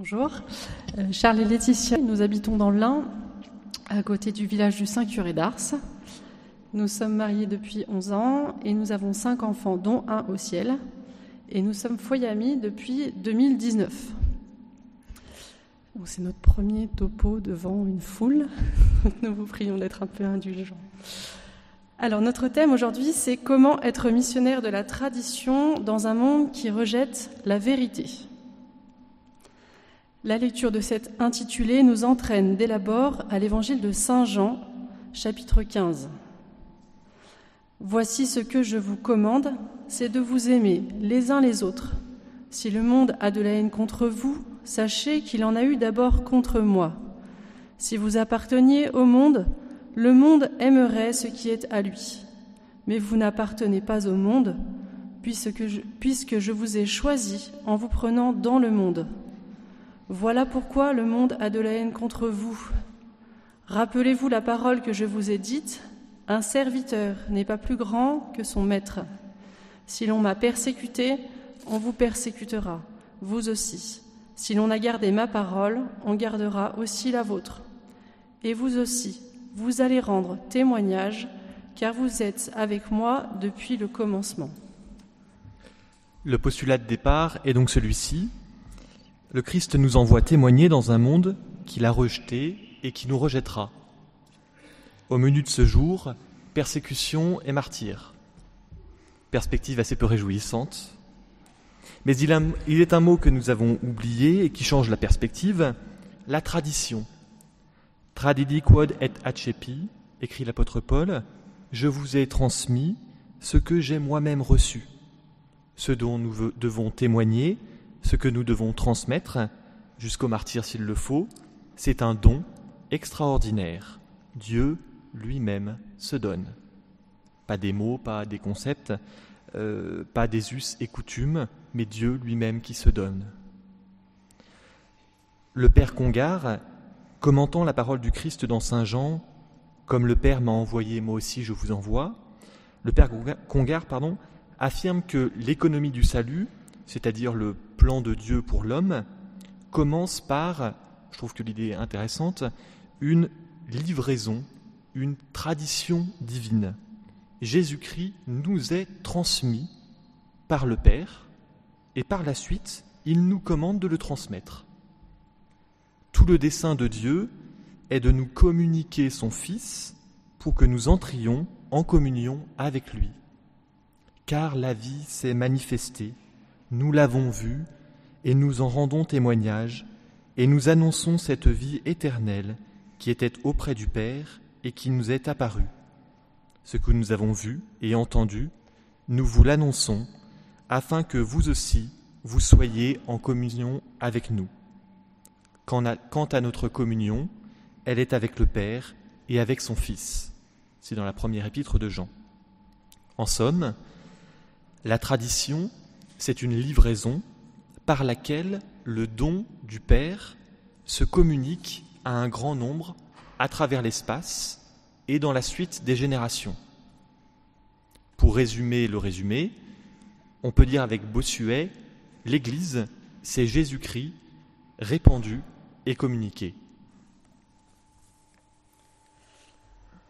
Bonjour, euh, Charles et Laetitia, nous habitons dans l'Ain, à côté du village du Saint-Curé d'Ars. Nous sommes mariés depuis 11 ans et nous avons cinq enfants, dont un au ciel. Et nous sommes foyer amis depuis 2019. C'est notre premier topo devant une foule. Nous vous prions d'être un peu indulgents. Alors notre thème aujourd'hui, c'est comment être missionnaire de la tradition dans un monde qui rejette la vérité. La lecture de cet intitulé nous entraîne dès l'abord à l'évangile de Saint Jean, chapitre 15. Voici ce que je vous commande, c'est de vous aimer les uns les autres. Si le monde a de la haine contre vous, sachez qu'il en a eu d'abord contre moi. Si vous apparteniez au monde, le monde aimerait ce qui est à lui. Mais vous n'appartenez pas au monde, puisque je, puisque je vous ai choisi en vous prenant dans le monde. Voilà pourquoi le monde a de la haine contre vous. Rappelez-vous la parole que je vous ai dite, un serviteur n'est pas plus grand que son maître. Si l'on m'a persécuté, on vous persécutera, vous aussi. Si l'on a gardé ma parole, on gardera aussi la vôtre. Et vous aussi, vous allez rendre témoignage, car vous êtes avec moi depuis le commencement. Le postulat de départ est donc celui-ci. Le Christ nous envoie témoigner dans un monde qu'il a rejeté et qui nous rejettera. Au menu de ce jour, persécution et martyr. Perspective assez peu réjouissante. Mais il, est un mot que nous avons oublié et qui change la perspective, la tradition. Tradidi quod et accepi, écrit l'apôtre Paul, je vous ai transmis ce que j'ai moi-même reçu, ce dont nous devons témoigner, ce que nous devons transmettre, jusqu'au martyr s'il le faut, c'est un don extraordinaire. Dieu lui-même se donne. Pas des mots, pas des concepts, euh, pas des us et coutumes, mais Dieu lui-même qui se donne. Le Père Congar, commentant la parole du Christ dans Saint Jean, comme le Père m'a envoyé, moi aussi je vous envoie, le Père Congar affirme que l'économie du salut c'est-à-dire le plan de Dieu pour l'homme, commence par, je trouve que l'idée est intéressante, une livraison, une tradition divine. Jésus-Christ nous est transmis par le Père et par la suite, il nous commande de le transmettre. Tout le dessein de Dieu est de nous communiquer son Fils pour que nous entrions en communion avec lui. Car la vie s'est manifestée nous l'avons vu, et nous en rendons témoignage, et nous annonçons cette vie éternelle qui était auprès du Père et qui nous est apparue. Ce que nous avons vu et entendu, nous vous l'annonçons, afin que vous aussi, vous soyez en communion avec nous. Quant à, notre communion, elle est avec le Père et avec son Fils. C'est dans la première épître de Jean. En somme, la tradition c'est une livraison par laquelle le don du Père se communique à un grand nombre à travers l'espace et dans la suite des générations. Pour résumer le résumé, on peut dire avec Bossuet, l'Église, c'est Jésus-Christ répandu et communiqué.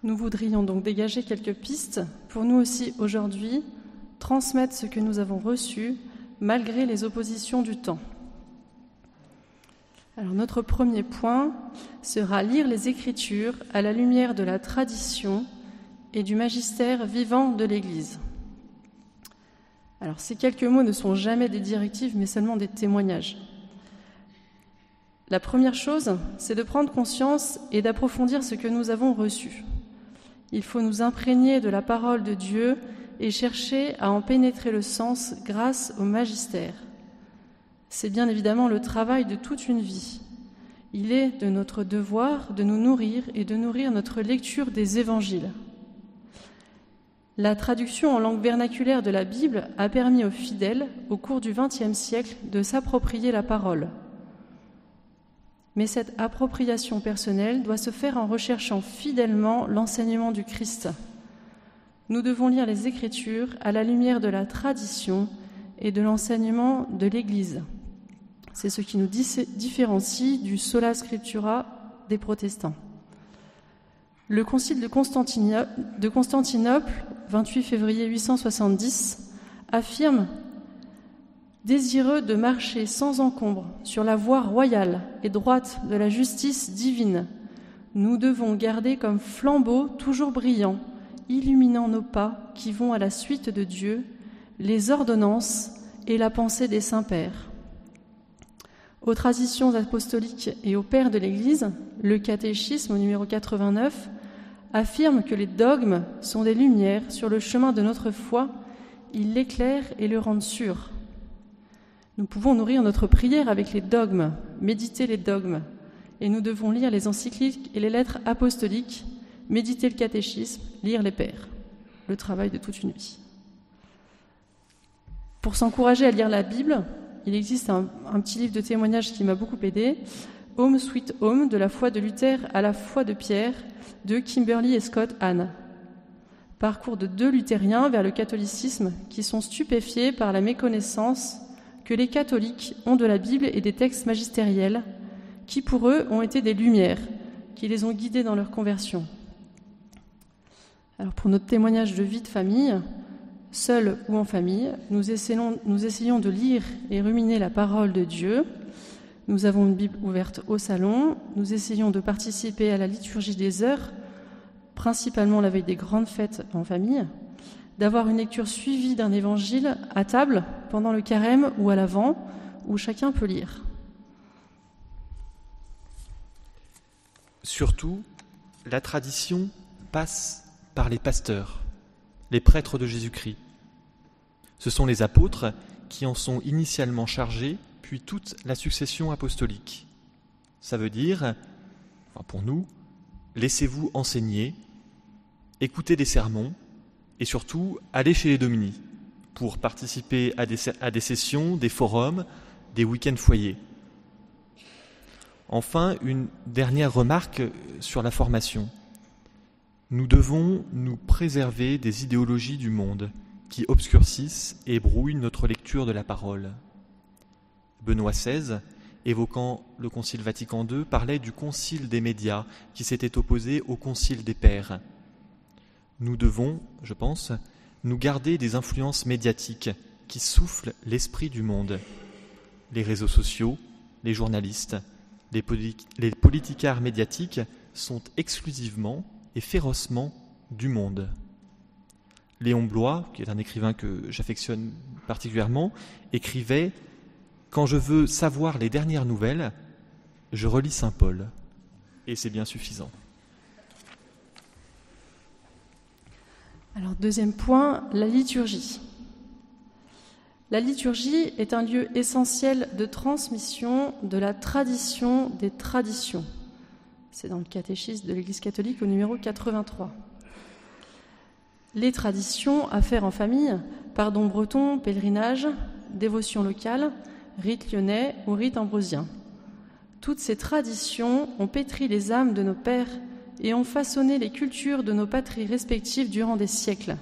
Nous voudrions donc dégager quelques pistes pour nous aussi aujourd'hui transmettre ce que nous avons reçu malgré les oppositions du temps. Alors notre premier point sera lire les Écritures à la lumière de la tradition et du magistère vivant de l'Église. Alors ces quelques mots ne sont jamais des directives mais seulement des témoignages. La première chose, c'est de prendre conscience et d'approfondir ce que nous avons reçu. Il faut nous imprégner de la parole de Dieu et chercher à en pénétrer le sens grâce au magistère. C'est bien évidemment le travail de toute une vie. Il est de notre devoir de nous nourrir et de nourrir notre lecture des évangiles. La traduction en langue vernaculaire de la Bible a permis aux fidèles, au cours du XXe siècle, de s'approprier la parole. Mais cette appropriation personnelle doit se faire en recherchant fidèlement l'enseignement du Christ nous devons lire les Écritures à la lumière de la tradition et de l'enseignement de l'Église. C'est ce qui nous différencie du sola scriptura des protestants. Le concile de Constantinople, 28 février 870, affirme Désireux de marcher sans encombre sur la voie royale et droite de la justice divine, nous devons garder comme flambeau toujours brillant, illuminant nos pas qui vont à la suite de Dieu, les ordonnances et la pensée des saints-pères. Aux traditions apostoliques et aux pères de l'Église, le catéchisme numéro 89 affirme que les dogmes sont des lumières sur le chemin de notre foi, ils l'éclairent et le rendent sûr. Nous pouvons nourrir notre prière avec les dogmes, méditer les dogmes, et nous devons lire les encycliques et les lettres apostoliques, méditer le catéchisme, lire les pères, le travail de toute une vie. Pour s'encourager à lire la Bible, il existe un, petit livre de témoignages qui m'a beaucoup aidé, Home Sweet Home, de la foi de Luther à la foi de Pierre, de Kimberly et Scott Hahn. Parcours de deux luthériens vers le catholicisme qui sont stupéfiés par la méconnaissance que les catholiques ont de la Bible et des textes magistériels qui pour eux ont été des lumières, qui les ont guidés dans leur conversion. Alors pour notre témoignage de vie de famille, seul ou en famille, nous essayons, nous essayons de lire et ruminer la parole de Dieu. Nous avons une Bible ouverte au salon, nous essayons de participer à la liturgie des heures, principalement la veille des grandes fêtes en famille, d'avoir une lecture suivie d'un évangile à table pendant le carême ou à l'avant, où chacun peut lire. Surtout, la tradition passe par les pasteurs, les prêtres de Jésus-Christ. Ce sont les apôtres qui en sont initialement chargés, puis toute la succession apostolique. Ça veut dire, pour nous, laissez-vous enseigner, écoutez des sermons, et surtout aller chez les Domini pour participer à des sessions, des forums, des week-ends foyers. Enfin, une dernière remarque sur la formation. Nous devons nous préserver des idéologies du monde qui obscurcissent et brouillent notre lecture de la parole. Benoît XVI, évoquant le Concile Vatican II, parlait du Concile des médias qui s'était opposé au Concile des pères nous devons, je pense, nous garder des influences médiatiques qui soufflent l'esprit du monde. Les réseaux sociaux, les journalistes, les, politicards médiatiques sont exclusivement et férocement du monde. Léon Blois, qui est un écrivain que j'affectionne particulièrement, écrivait Quand je veux savoir les dernières nouvelles, je relis Saint Paul. Et c'est bien suffisant. Alors deuxième point, la liturgie. La liturgie est un lieu essentiel de transmission de la tradition des traditions. C'est dans le catéchisme de l'Église catholique au numéro 83. Les traditions à faire en famille, pardon breton, pèlerinage, dévotion locale, rite lyonnais ou rite ambrosien. Toutes ces traditions ont pétri les âmes de nos pères et ont façonné les cultures de nos patries respectives durant des siècles.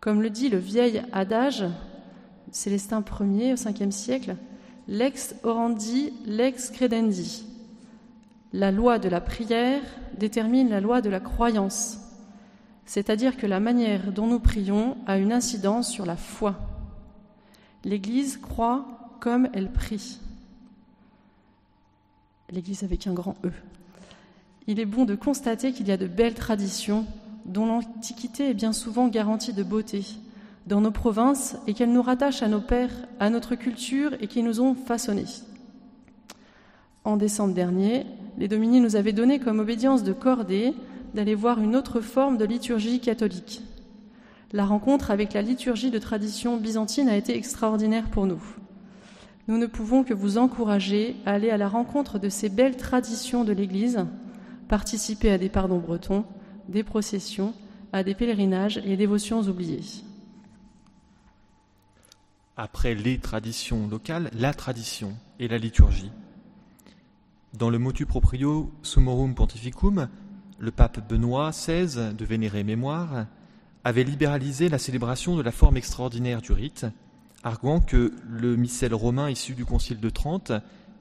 Comme le dit le vieil adage, Célestin Ier au 5e siècle, lex orandi, lex credendi. La loi de la prière détermine la loi de la croyance, c'est-à-dire que la manière dont nous prions a une incidence sur la foi. L'Église croit comme elle prie. L'Église avec un grand E il est bon de constater qu'il y a de belles traditions dont l'Antiquité est bien souvent garantie de beauté dans nos provinces et qu'elles nous rattachent à nos pères, à notre culture et qui nous ont façonnés. En décembre dernier, les Dominies nous avaient donné comme obédience de cordée d'aller voir une autre forme de liturgie catholique. La rencontre avec la liturgie de tradition byzantine a été extraordinaire pour nous. Nous ne pouvons que vous encourager à aller à la rencontre de ces belles traditions de l'Église participer à des pardons bretons, des processions, à des pèlerinages et dévotions oubliées. Après les traditions locales, la tradition et la liturgie. Dans le motu proprio Summorum Pontificum, le pape Benoît XVI, de vénérée mémoire, avait libéralisé la célébration de la forme extraordinaire du rite arguant que le missel romain issu du Concile de Trente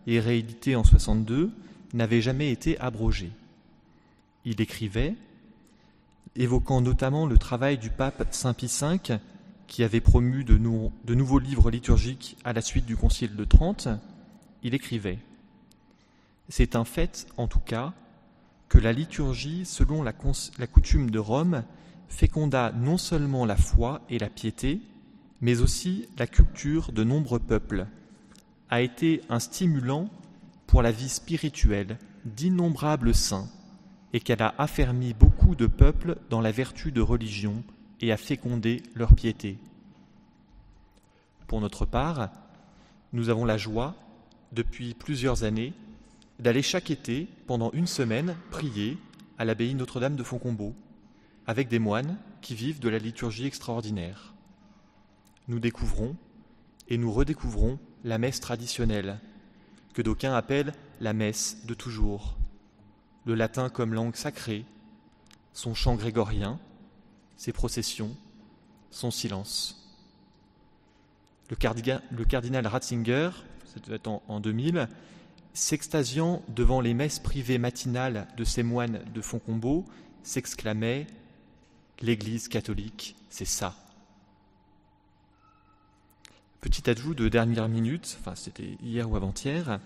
et réédité en 62 n'avait jamais été abrogé. Il écrivait, évoquant notamment le travail du pape Saint Pie V, qui avait promu de, de nouveaux livres liturgiques à la suite du Concile de Trente, il écrivait C'est un fait, en tout cas, que la liturgie, selon la, coutume de Rome, féconda non seulement la foi et la piété, mais aussi la culture de nombreux peuples, a été un stimulant pour la vie spirituelle d'innombrables saints, et qu'elle a affermi beaucoup de peuples dans la vertu de religion et a fécondé leur piété. Pour notre part, nous avons la joie, depuis plusieurs années, d'aller chaque été, pendant une semaine, prier à l'abbaye Notre-Dame de Foncombeau, avec des moines qui vivent de la liturgie extraordinaire. Nous découvrons et nous redécouvrons la messe traditionnelle, que d'aucuns appellent la messe de toujours, le latin comme langue sacrée, son chant grégorien, ses processions, son silence. Le, cardinal, Ratzinger, c'était en, en 2000, s'extasiant devant les messes privées matinales de ces moines de Foncombeau, s'exclamait L'Église catholique, c'est ça. Petit ajout de dernière minute, enfin c'était hier ou avant-hier,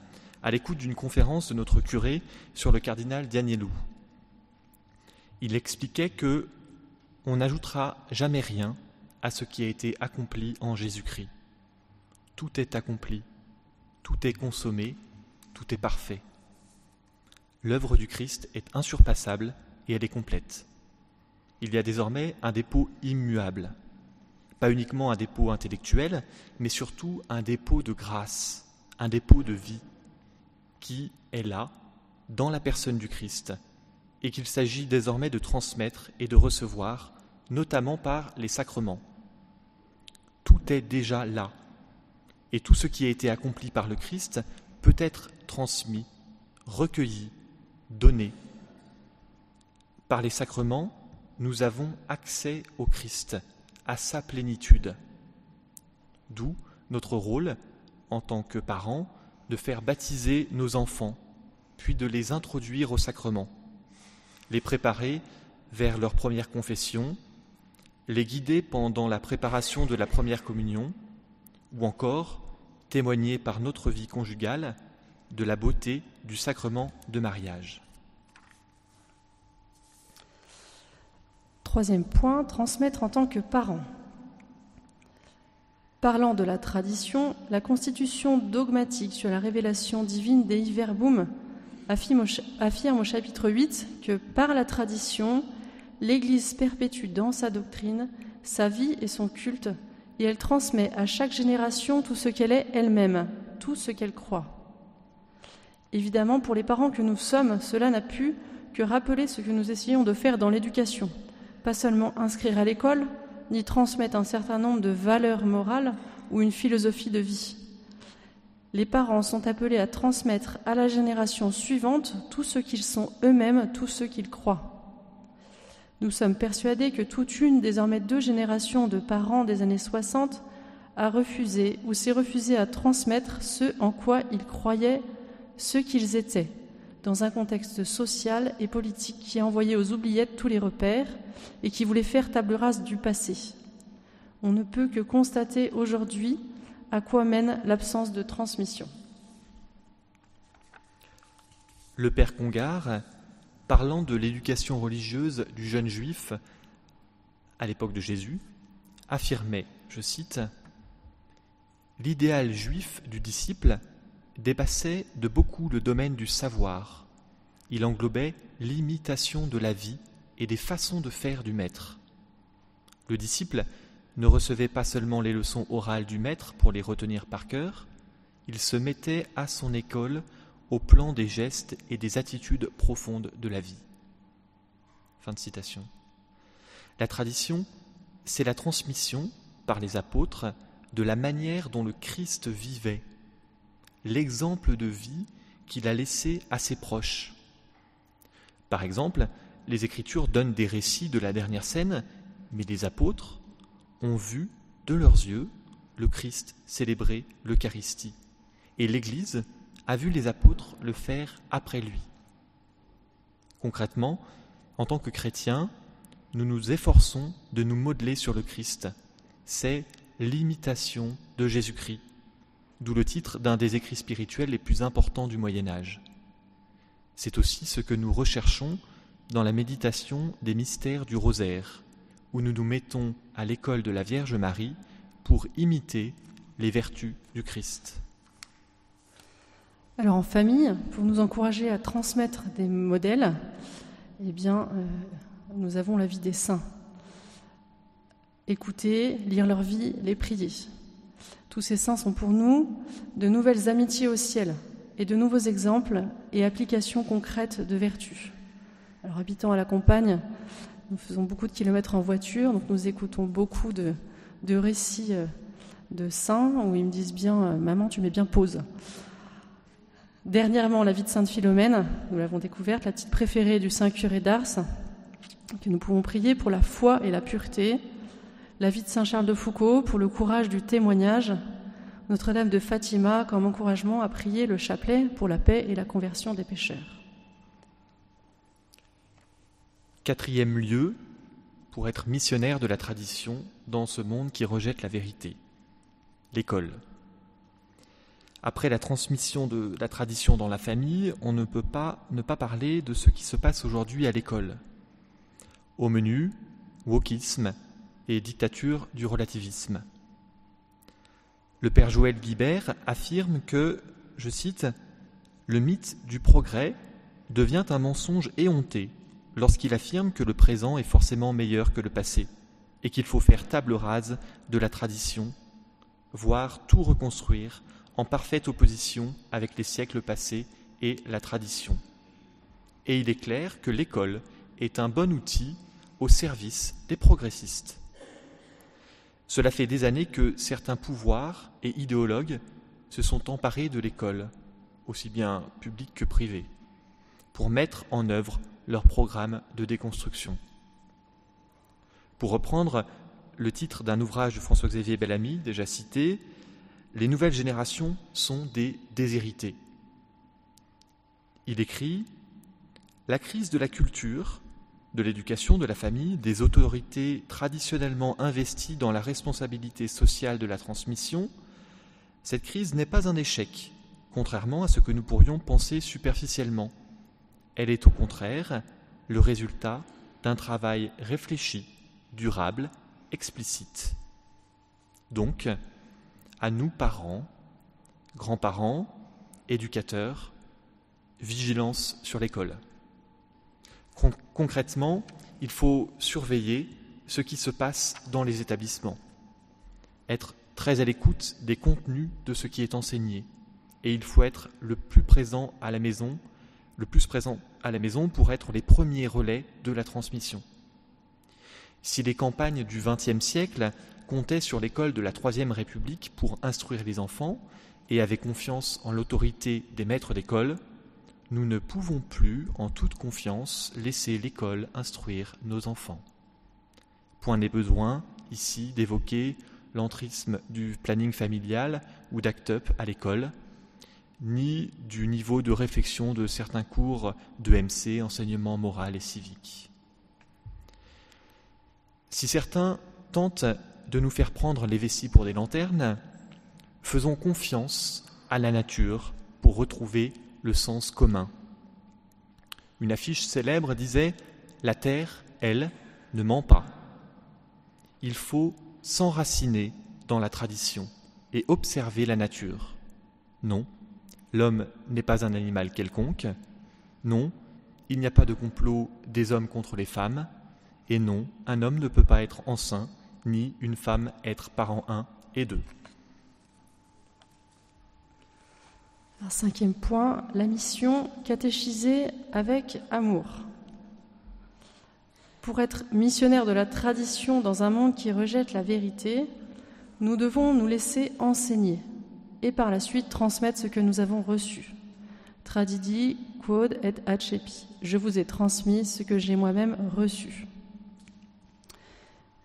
à l'écoute d'une conférence de notre curé sur le cardinal Dianielou. Il expliquait que on n'ajoutera jamais rien à ce qui a été accompli en Jésus-Christ. Tout est accompli, tout est consommé, tout est parfait. L'œuvre du Christ est insurpassable et elle est complète. Il y a désormais un dépôt immuable, pas uniquement un dépôt intellectuel, mais surtout un dépôt de grâce, un dépôt de vie, qui est là, dans la personne du Christ, et qu'il s'agit désormais de transmettre et de recevoir, notamment par les sacrements. Tout est déjà là, et tout ce qui a été accompli par le Christ peut être transmis, recueilli, donné. Par les sacrements, nous avons accès au Christ, à sa plénitude. D'où notre rôle, en tant que parents, de faire baptiser nos enfants, puis de les introduire au sacrement, les préparer vers leur première confession, les guider pendant la préparation de la première communion, ou encore témoigner par notre vie conjugale de la beauté du sacrement de mariage. Troisième point, transmettre en tant que parent. Parlant de la tradition, la constitution dogmatique sur la révélation divine des Verbum affirme au chapitre 8 que par la tradition, l'Église perpétue dans sa doctrine sa vie et son culte, et elle transmet à chaque génération tout ce qu'elle est elle-même, tout ce qu'elle croit. Évidemment, pour les parents que nous sommes, cela n'a pu que rappeler ce que nous essayons de faire dans l'éducation, pas seulement inscrire à l'école, ni transmettre un certain nombre de valeurs morales ou une philosophie de vie. Les parents sont appelés à transmettre à la génération suivante tout ce qu'ils sont eux-mêmes, tout ce qu'ils croient. Nous sommes persuadés que toute une, désormais deux générations de parents des années 60 a refusé ou s'est refusé à transmettre ce en quoi ils croyaient, ce qu'ils étaient, dans un contexte social et politique qui envoyait aux oubliettes tous les repères, et qui voulait faire table rase du passé. On ne peut que constater aujourd'hui à quoi mène l'absence de transmission. Le père Congar, parlant de l'éducation religieuse du jeune juif à l'époque de Jésus, affirmait, je cite, L'idéal juif du disciple dépassait de beaucoup le domaine du savoir. Il englobait l'imitation de la vie et des façons de faire du maître. Le disciple ne recevait pas seulement les leçons orales du maître pour les retenir par cœur, il se mettait à son école au plan des gestes et des attitudes profondes de la vie. Fin de citation. La tradition, c'est la transmission par les apôtres de la manière dont le Christ vivait, l'exemple de vie qu'il a laissé à ses proches. Par exemple, les Écritures donnent des récits de la dernière scène, mais les apôtres ont vu de leurs yeux le Christ célébrer l'Eucharistie. Et l'Église a vu les apôtres le faire après lui. Concrètement, en tant que chrétiens, nous nous efforçons de nous modeler sur le Christ. C'est l'imitation de Jésus-Christ, d'où le titre d'un des écrits spirituels les plus importants du Moyen Âge. C'est aussi ce que nous recherchons dans la méditation des mystères du rosaire, où nous nous mettons à l'école de la Vierge Marie pour imiter les vertus du Christ. Alors en famille, pour nous encourager à transmettre des modèles, eh bien, euh, nous avons la vie des saints. Écouter, lire leur vie, les prier. Tous ces saints sont pour nous de nouvelles amitiés au ciel et de nouveaux exemples et applications concrètes de vertus. Alors habitant à la campagne, nous faisons beaucoup de kilomètres en voiture, donc nous écoutons beaucoup de, récits euh, de saints où ils me disent bien euh, Maman, tu mets bien pause. Dernièrement, la vie de Sainte Philomène, nous l'avons découverte, la petite préférée du Saint curé d'Ars, que nous pouvons prier pour la foi et la pureté, la vie de Saint Charles de Foucault pour le courage du témoignage, Notre-Dame de Fatima comme encouragement à prier le chapelet pour la paix et la conversion des pécheurs. Quatrième lieu pour être missionnaire de la tradition dans ce monde qui rejette la vérité, l'école. Après la transmission de la tradition dans la famille, on ne peut pas ne pas parler de ce qui se passe aujourd'hui à l'école. Au menu, wokisme et dictature du relativisme. Le père Joël Guibert affirme que, je cite, le mythe du progrès devient un mensonge éhonté lorsqu'il affirme que le présent est forcément meilleur que le passé et qu'il faut faire table rase de la tradition, voire tout reconstruire en parfaite opposition avec les siècles passés et la tradition. Et il est clair que l'école est un bon outil au service des progressistes. Cela fait des années que certains pouvoirs et idéologues se sont emparés de l'école, aussi bien publique que privée, pour mettre en œuvre leur programme de déconstruction. Pour reprendre le titre d'un ouvrage de François-Xavier Bellamy, déjà cité, les nouvelles générations sont des déshérités. Il écrit La crise de la culture, de l'éducation, de la famille, des autorités traditionnellement investies dans la responsabilité sociale de la transmission, cette crise n'est pas un échec, contrairement à ce que nous pourrions penser superficiellement. Elle est au contraire le résultat d'un travail réfléchi, durable, explicite. Donc, à nous parents, grands-parents, éducateurs, vigilance sur l'école. concrètement, il faut surveiller ce qui se passe dans les établissements, être très à l'écoute des contenus de ce qui est enseigné, et il faut être le plus présent à la maison, le plus présent à la maison pour être les premiers relais de la transmission. Si les campagnes du XXe siècle comptait sur l'école de la Troisième République pour instruire les enfants et avait confiance en l'autorité des maîtres d'école, nous ne pouvons plus, en toute confiance, laisser l'école instruire nos enfants. Point n'est besoin, ici, d'évoquer l'entrisme du planning familial ou d'ACT-UP à l'école, ni du niveau de réflexion de certains cours de MC, enseignement moral et civique. Si certains tentent de nous faire prendre les vessies pour des lanternes, faisons confiance à la nature pour retrouver le sens commun. Une affiche célèbre disait La terre, elle, ne ment pas. Il faut s'enraciner dans la tradition et observer la nature. Non, l'homme n'est pas un animal quelconque. Non, il n'y a pas de complot des hommes contre les femmes. Et non, un homme ne peut pas être enceint ni une femme être parent un et deux. Un cinquième point, la mission catéchiser avec amour. Pour être missionnaire de la tradition dans un monde qui rejette la vérité, nous devons nous laisser enseigner et par la suite transmettre ce que nous avons reçu. Tradidi quod et accepi. Je vous ai transmis ce que j'ai moi-même reçu.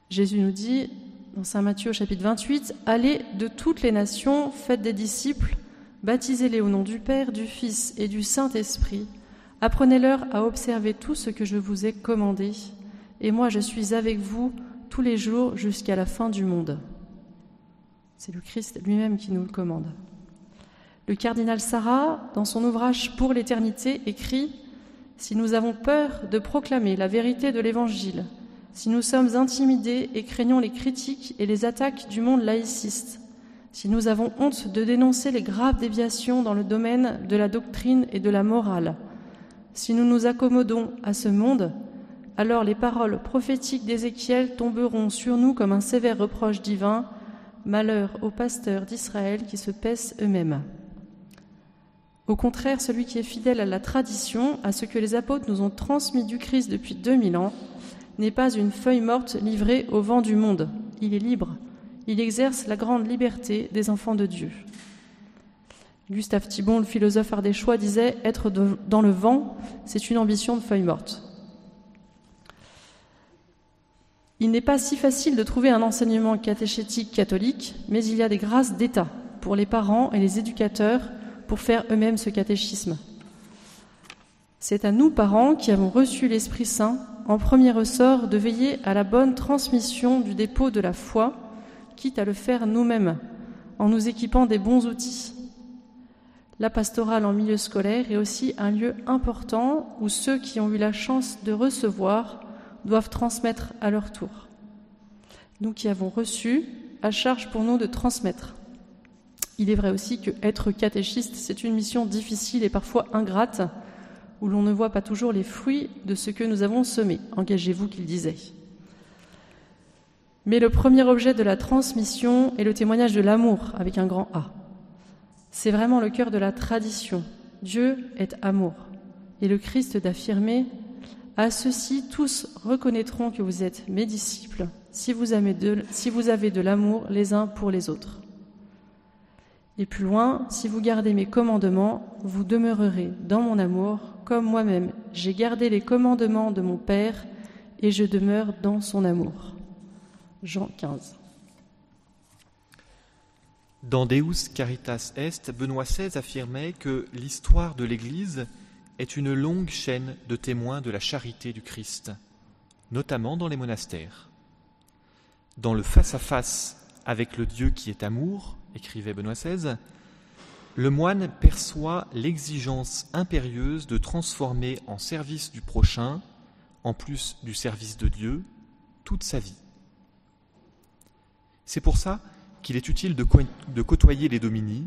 Jésus nous dit dans Saint Matthieu chapitre 28, Allez de toutes les nations, faites des disciples, baptisez-les au nom du Père, du Fils et du Saint-Esprit, apprenez-leur à observer tout ce que je vous ai commandé, et moi je suis avec vous tous les jours jusqu'à la fin du monde. C'est le Christ lui-même qui nous le commande. Le cardinal Sarah, dans son ouvrage Pour l'éternité, écrit Si nous avons peur de proclamer la vérité de l'Évangile, si nous sommes intimidés et craignons les critiques et les attaques du monde laïciste, si nous avons honte de dénoncer les graves déviations dans le domaine de la doctrine et de la morale, si nous nous accommodons à ce monde, alors les paroles prophétiques d'Ézéchiel tomberont sur nous comme un sévère reproche divin, malheur aux pasteurs d'Israël qui se paissent eux-mêmes. Au contraire, celui qui est fidèle à la tradition, à ce que les apôtres nous ont transmis du Christ depuis 2000 ans, n'est pas une feuille morte livrée au vent du monde. Il est libre. Il exerce la grande liberté des enfants de Dieu. Gustave Thibon, le philosophe ardéchois, disait Être dans le vent, c'est une ambition de feuille morte. Il n'est pas si facile de trouver un enseignement catéchétique catholique, mais il y a des grâces d'État pour les parents et les éducateurs pour faire eux-mêmes ce catéchisme. C'est à nous, parents, qui avons reçu l'Esprit Saint, en premier ressort de veiller à la bonne transmission du dépôt de la foi, quitte à le faire nous-mêmes, en nous équipant des bons outils. La pastorale en milieu scolaire est aussi un lieu important où ceux qui ont eu la chance de recevoir doivent transmettre à leur tour. Nous qui avons reçu, à charge pour nous de transmettre. Il est vrai aussi que être catéchiste, c'est une mission difficile et parfois ingrate, où l'on ne voit pas toujours les fruits de ce que nous avons semé. Engagez-vous, qu'il disait. Mais le premier objet de la transmission est le témoignage de l'amour, avec un grand A. C'est vraiment le cœur de la tradition. Dieu est amour. Et le Christ d'affirmer À ceux-ci, tous reconnaîtront que vous êtes mes disciples, si vous avez de, de l'amour les uns pour les autres. Et plus loin, si vous gardez mes commandements, vous demeurerez dans mon amour, comme moi-même j'ai gardé les commandements de mon Père, et je demeure dans son amour. Jean 15. Dans Deus Caritas Est, Benoît XVI affirmait que l'histoire de l'Église est une longue chaîne de témoins de la charité du Christ, notamment dans les monastères. Dans le face-à-face avec le Dieu qui est amour, écrivait Benoît XVI, le moine perçoit l'exigence impérieuse de transformer en service du prochain, en plus du service de Dieu, toute sa vie. C'est pour ça qu'il est utile de, côtoyer les domini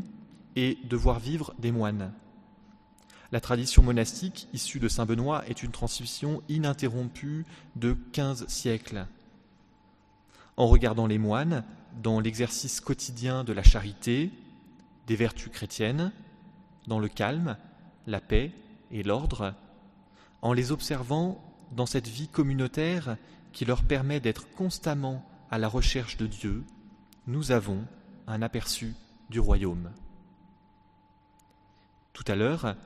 et de voir vivre des moines. La tradition monastique issue de Saint Benoît est une transmission ininterrompue de quinze siècles. En regardant les moines, dans l'exercice quotidien de la charité, des vertus chrétiennes, dans le calme, la paix et l'ordre, en les observant dans cette vie communautaire qui leur permet d'être constamment à la recherche de Dieu, nous avons un aperçu du royaume. Tout à l'heure,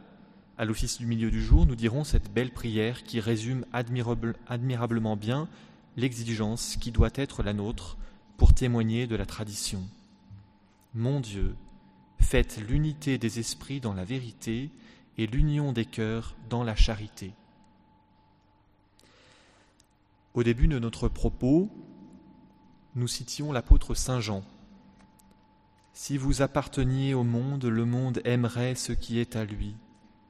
à l'office du milieu du jour, nous dirons cette belle prière qui résume admirablement bien l'exigence qui doit être la nôtre pour témoigner de la tradition. Mon Dieu, faites l'unité des esprits dans la vérité et l'union des cœurs dans la charité. Au début de notre propos, nous citions l'apôtre Saint Jean. Si vous apparteniez au monde, le monde aimerait ce qui est à lui,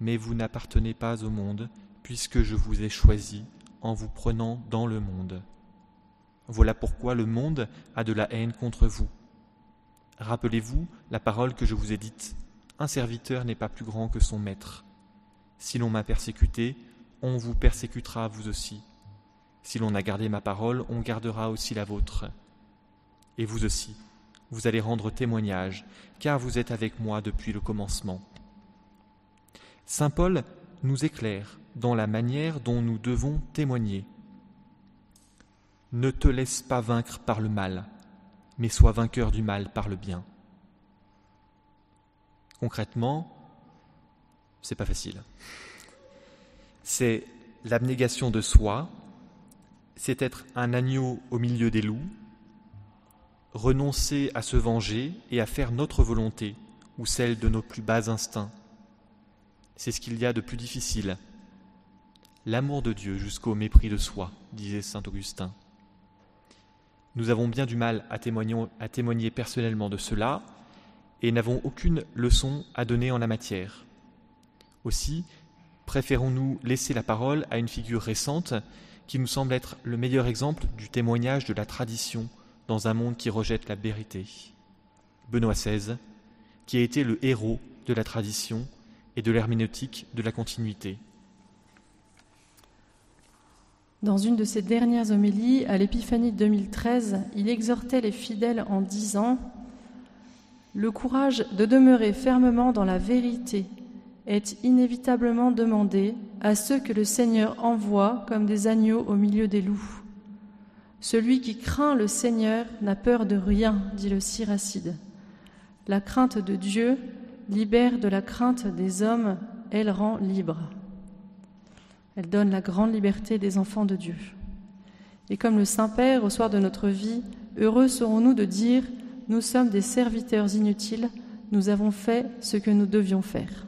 mais vous n'appartenez pas au monde, puisque je vous ai choisi en vous prenant dans le monde. Voilà pourquoi le monde a de la haine contre vous. Rappelez-vous la parole que je vous ai dite. Un serviteur n'est pas plus grand que son maître. Si l'on m'a persécuté, on vous persécutera vous aussi. Si l'on a gardé ma parole, on gardera aussi la vôtre. Et vous aussi, vous allez rendre témoignage, car vous êtes avec moi depuis le commencement. Saint Paul nous éclaire dans la manière dont nous devons témoigner. Ne te laisse pas vaincre par le mal, mais sois vainqueur du mal par le bien. Concrètement, c'est pas facile. C'est l'abnégation de soi, c'est être un agneau au milieu des loups, renoncer à se venger et à faire notre volonté ou celle de nos plus bas instincts. C'est ce qu'il y a de plus difficile. L'amour de Dieu jusqu'au mépris de soi, disait saint Augustin. Nous avons bien du mal à témoigner, personnellement de cela et n'avons aucune leçon à donner en la matière. Aussi, préférons-nous laisser la parole à une figure récente qui nous semble être le meilleur exemple du témoignage de la tradition dans un monde qui rejette la vérité. Benoît XVI, qui a été le héros de la tradition et de l'herméneutique de la continuité. Dans une de ses dernières homélies, à l'Épiphanie 2013, il exhortait les fidèles en disant Le courage de demeurer fermement dans la vérité est inévitablement demandé à ceux que le Seigneur envoie comme des agneaux au milieu des loups. Celui qui craint le Seigneur n'a peur de rien, dit le Siracide. La crainte de Dieu libère de la crainte des hommes, elle rend libre. Elle donne la grande liberté des enfants de Dieu. Et comme le Saint-Père, au soir de notre vie, heureux serons-nous de dire, nous sommes des serviteurs inutiles, nous avons fait ce que nous devions faire.